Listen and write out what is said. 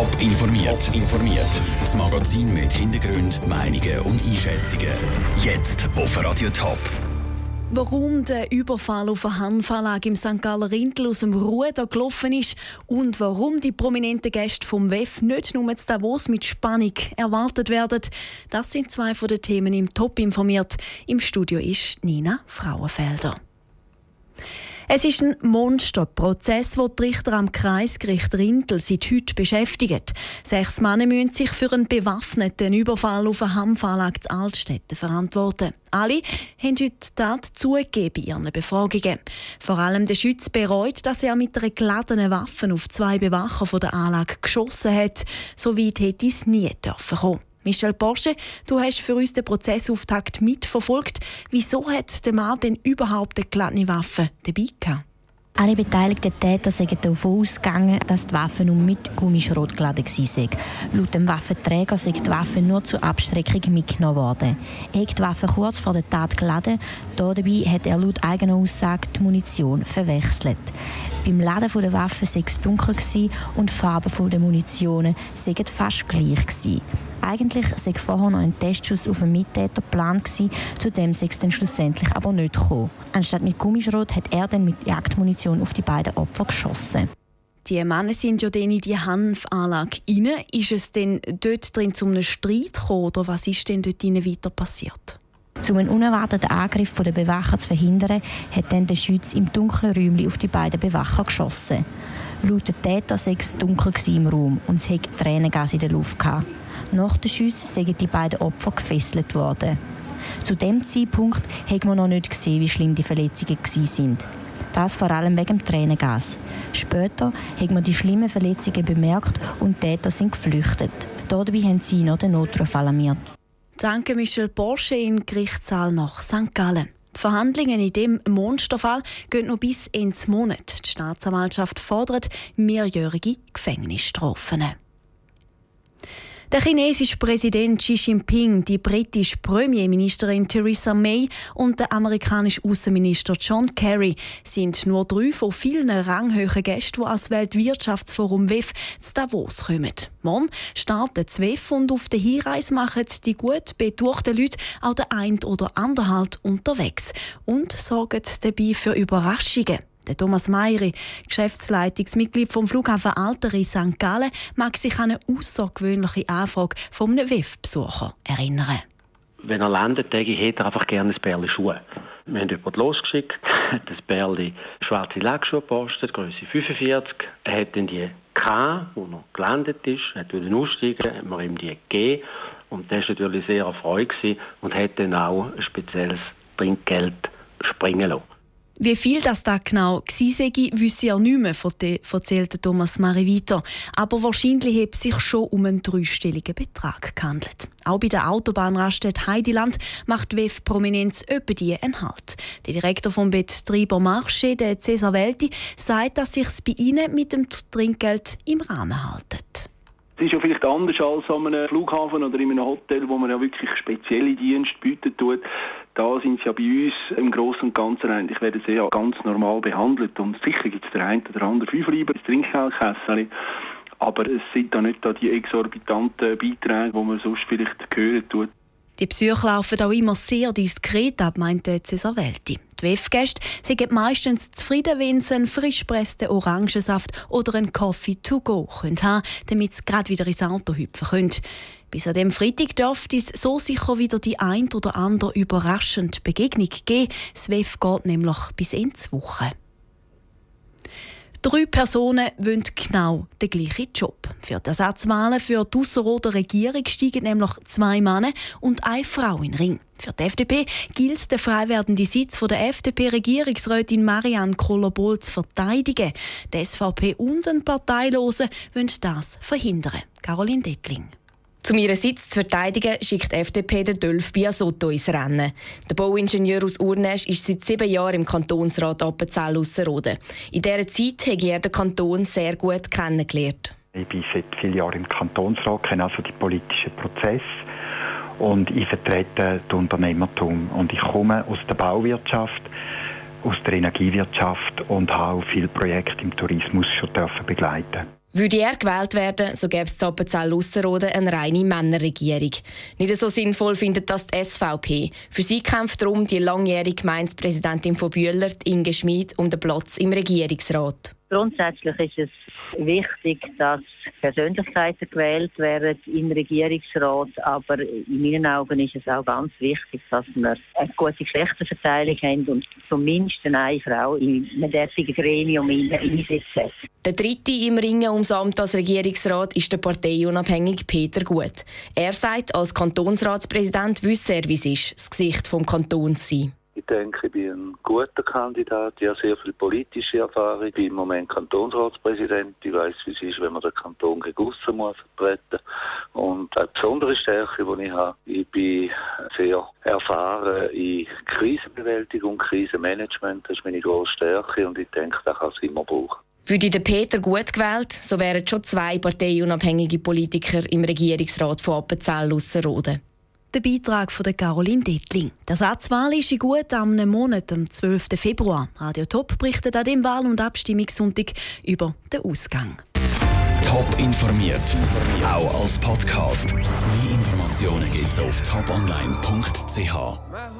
Top informiert. Top informiert. Das Magazin mit Hintergrund, Meinungen und Einschätzungen. Jetzt auf Radio Top. Warum der Überfall auf eine Hanfanlage im St. Galler Rindl aus dem Ruder gelaufen ist und warum die prominenten Gäste vom WEF nicht nur zu Davos mit Spannung erwartet werden, das sind zwei von den Themen im Top informiert. Im Studio ist Nina Frauenfelder. Es ist ein Monsterprozess, wo die Richter am Kreisgericht Rindl seit heute beschäftigen. Sechs Männer müssen sich für einen bewaffneten Überfall auf eine Hampfanlage zu Altstädten verantworten. Alle haben heute Tat zugegeben in ihren Befragungen. Vor allem der Schütz bereut, dass er mit einer geladenen Waffe auf zwei Bewacher von der Anlage geschossen hat. So weit hätte es nie dürfen kommen. Michel Porsche, du hast für uns den Prozessauftakt mitverfolgt. Wieso hat der Mann denn überhaupt eine geladene Waffe dabei gehabt? Alle beteiligten Täter sind davon ausgegangen, dass die Waffe nur mit Gummischrot geladen war. Laut dem Waffenträger sind die Waffe nur zur Abstreckung mitgenommen worden. Er hat die Waffe kurz vor der Tat geladen. Dabei hat er laut eigener Aussage die Munition verwechselt. Beim Laden der Waffe sei es dunkel und die Farben der Munition seien fast gleich. Eigentlich sei vorher noch ein Testschuss auf einen Mittäter geplant gewesen, zu dem sei es dann schlussendlich aber nicht gekommen. Anstatt mit Gummischrot hat er dann mit Jagdmunition auf die beiden Opfer geschossen. Die Männer sind ja dann in die Hanfanlage rein. Ist es denn dort drin zu einem Streit gekommen oder was ist denn dort weiter passiert? Um einen unerwarteten Angriff der Bewacher zu verhindern, hat dann der Schütz im dunklen Räumchen auf die beiden Bewacher geschossen. Laut den Täter sei es dunkel im Raum und es hätte Tränengas in der Luft gehabt. Nach den Schüssen sind die beiden Opfer gefesselt worden. Zu dem Zeitpunkt hat man noch nicht gesehen, wie schlimm die Verletzungen sind. Das vor allem wegen dem Tränengas. Später hat man die schlimmen Verletzungen bemerkt und die Täter sind geflüchtet. Dabei haben sie noch den Notruf alarmiert. Danke Michel Porsche im Gerichtssaal nach St. Gallen. Die Verhandlungen in dem Monsterfall gehen noch bis ins Monat. Die Staatsanwaltschaft fordert mehrjährige Gefängnisstrafen. Der chinesische Präsident Xi Jinping, die britische Premierministerin Theresa May und der amerikanische Außenminister John Kerry sind nur drei von vielen ranghohen Gästen, die als Weltwirtschaftsforum WEF zu Davos kommen. Morgen startet das WEF und auf der Hinreise machen die gut betuchten Leute auch den ein oder anderen Halt unterwegs und sorgen dabei für Überraschungen. Der Thomas Meiri, Geschäftsleitungsmitglied vom Flughafen Alteri St. Gallen, mag sich an eine außergewöhnliche Anfrage von einem WEF-Besucher erinnern. Wenn er landet, ich, hätte er einfach gerne ein Bärli Schuhe. Wir haben jemanden losgeschickt, hat das Bärli schwarze Lackschuhe gepostet, Größe 45. Er hat dann die K, wo er gelandet ist, hat wieder aussteigen, hat man ihm die gegeben. Und der war natürlich sehr erfreut und hat dann auch ein spezielles Trinkgeld springen lassen. Wie viel das da genau war, wüsste er nicht mehr, erzählte Thomas Mari weiter. Aber wahrscheinlich hat es sich schon um einen dreistelligen Betrag gehandelt. Auch bei der Autobahnraststätte Heidiland macht WEF Prominenz öppe die einen Halt. Der Direktor vom Betreiber Marché, der Cesar Welti, sagt, dass sich bei ihnen mit dem Trinkgeld im Rahmen haltet. Es ist ja vielleicht anders als an einem Flughafen oder in einem Hotel, wo man ja wirklich spezielle Dienste bieten tut. Da sind sie ja bei uns im Großen und Ganzen eigentlich werden sie ja ganz normal behandelt. Und sicher gibt es der eine oder andere Fünferleiber, das Trinkgeldkässchen. Aber es sind da nicht da die exorbitanten Beiträge, die man sonst vielleicht hören tut. Die Besuche laufen auch immer sehr diskret ab, meinte Cesar Welti. Die WEF-Gäste sind meistens zufrieden, wenn sie einen frisch pressten Orangensaft oder einen Coffee to go haben können, damit sie gerade wieder ins Auto hüpfen können. Bis an dem Freitag dürfte es so sicher wieder die ein oder andere überraschende Begegnung geben. Das WEF geht nämlich bis ins Woche. Drei Personen wollen genau den gleichen Job. Für die Ersatzwahlen für die Ausserrhoder Regierung steigen nämlich zwei Männer und eine Frau in den Ring. Für die FDP gilt der frei werdende Sitz der FDP-Regierungsrätin Marianne Kohler-Bohl zu verteidigen. Die SVP und ein Parteilose wollen das verhindern. Caroline Dettling. Um ihren Sitz zu verteidigen, schickt FDP den Dölf Biasotto ins Rennen. Der Bauingenieur aus Urnesch ist seit sieben Jahren im Kantonsrat Appenzell-Ausserrhoden. In dieser Zeit habe er den Kanton sehr gut kennengelernt. Ich bin seit vielen Jahren im Kantonsrat, kenne also die politischen Prozesse und ich vertrete das Unternehmertum. Und ich komme aus der Bauwirtschaft, aus der Energiewirtschaft und habe viele Projekte im Tourismus schon begleiten Würde er gewählt werden, so gäbe es zu Appenzell-Ausserrhoden eine reine Männerregierung. Nicht so sinnvoll findet das die SVP. Für sie kämpft darum die langjährige Gemeindepräsidentin von Bühler, Inge Schmid, um den Platz im Regierungsrat. Grundsätzlich ist es wichtig, dass Persönlichkeiten gewählt werden im Regierungsrat, aber in meinen Augen ist es auch ganz wichtig, dass wir eine gute Geschlechterverteilung haben und zumindest eine Frau in einem derartigen Gremium einsetzen. Der dritte im Ringen ums Amt als Regierungsrat ist der parteiunabhängige Peter Gut. Er sagt, als Kantonsratspräsident wisse er, wie es ist, das Gesicht des Kantons sein. Ich denke, ich bin ein guter Kandidat. Ich habe sehr viel politische Erfahrung. Ich bin im Moment Kantonsratspräsident. Ich weiß, wie es ist, wenn man den Kanton gegen aussen muss vertreten Und eine besondere Stärke, die ich habe, ich bin sehr erfahren in Krisenbewältigung, Krisenmanagement. Das ist meine grosse Stärke und ich denke, das kann es immer brauchen. Würde der Peter gut gewählt, so wären schon zwei parteiunabhängige Politiker im Regierungsrat von Appenzell-Ausserrhoden. Der Beitrag von Caroline Dettling. Der Satzwahl ist in gut einem Monat, am 12. Februar. Radio Top berichtet an dem Wahl- und Abstimmungssonntag über den Ausgang. Top informiert, auch als Podcast. Mehr Informationen gibt's auf toponline.ch.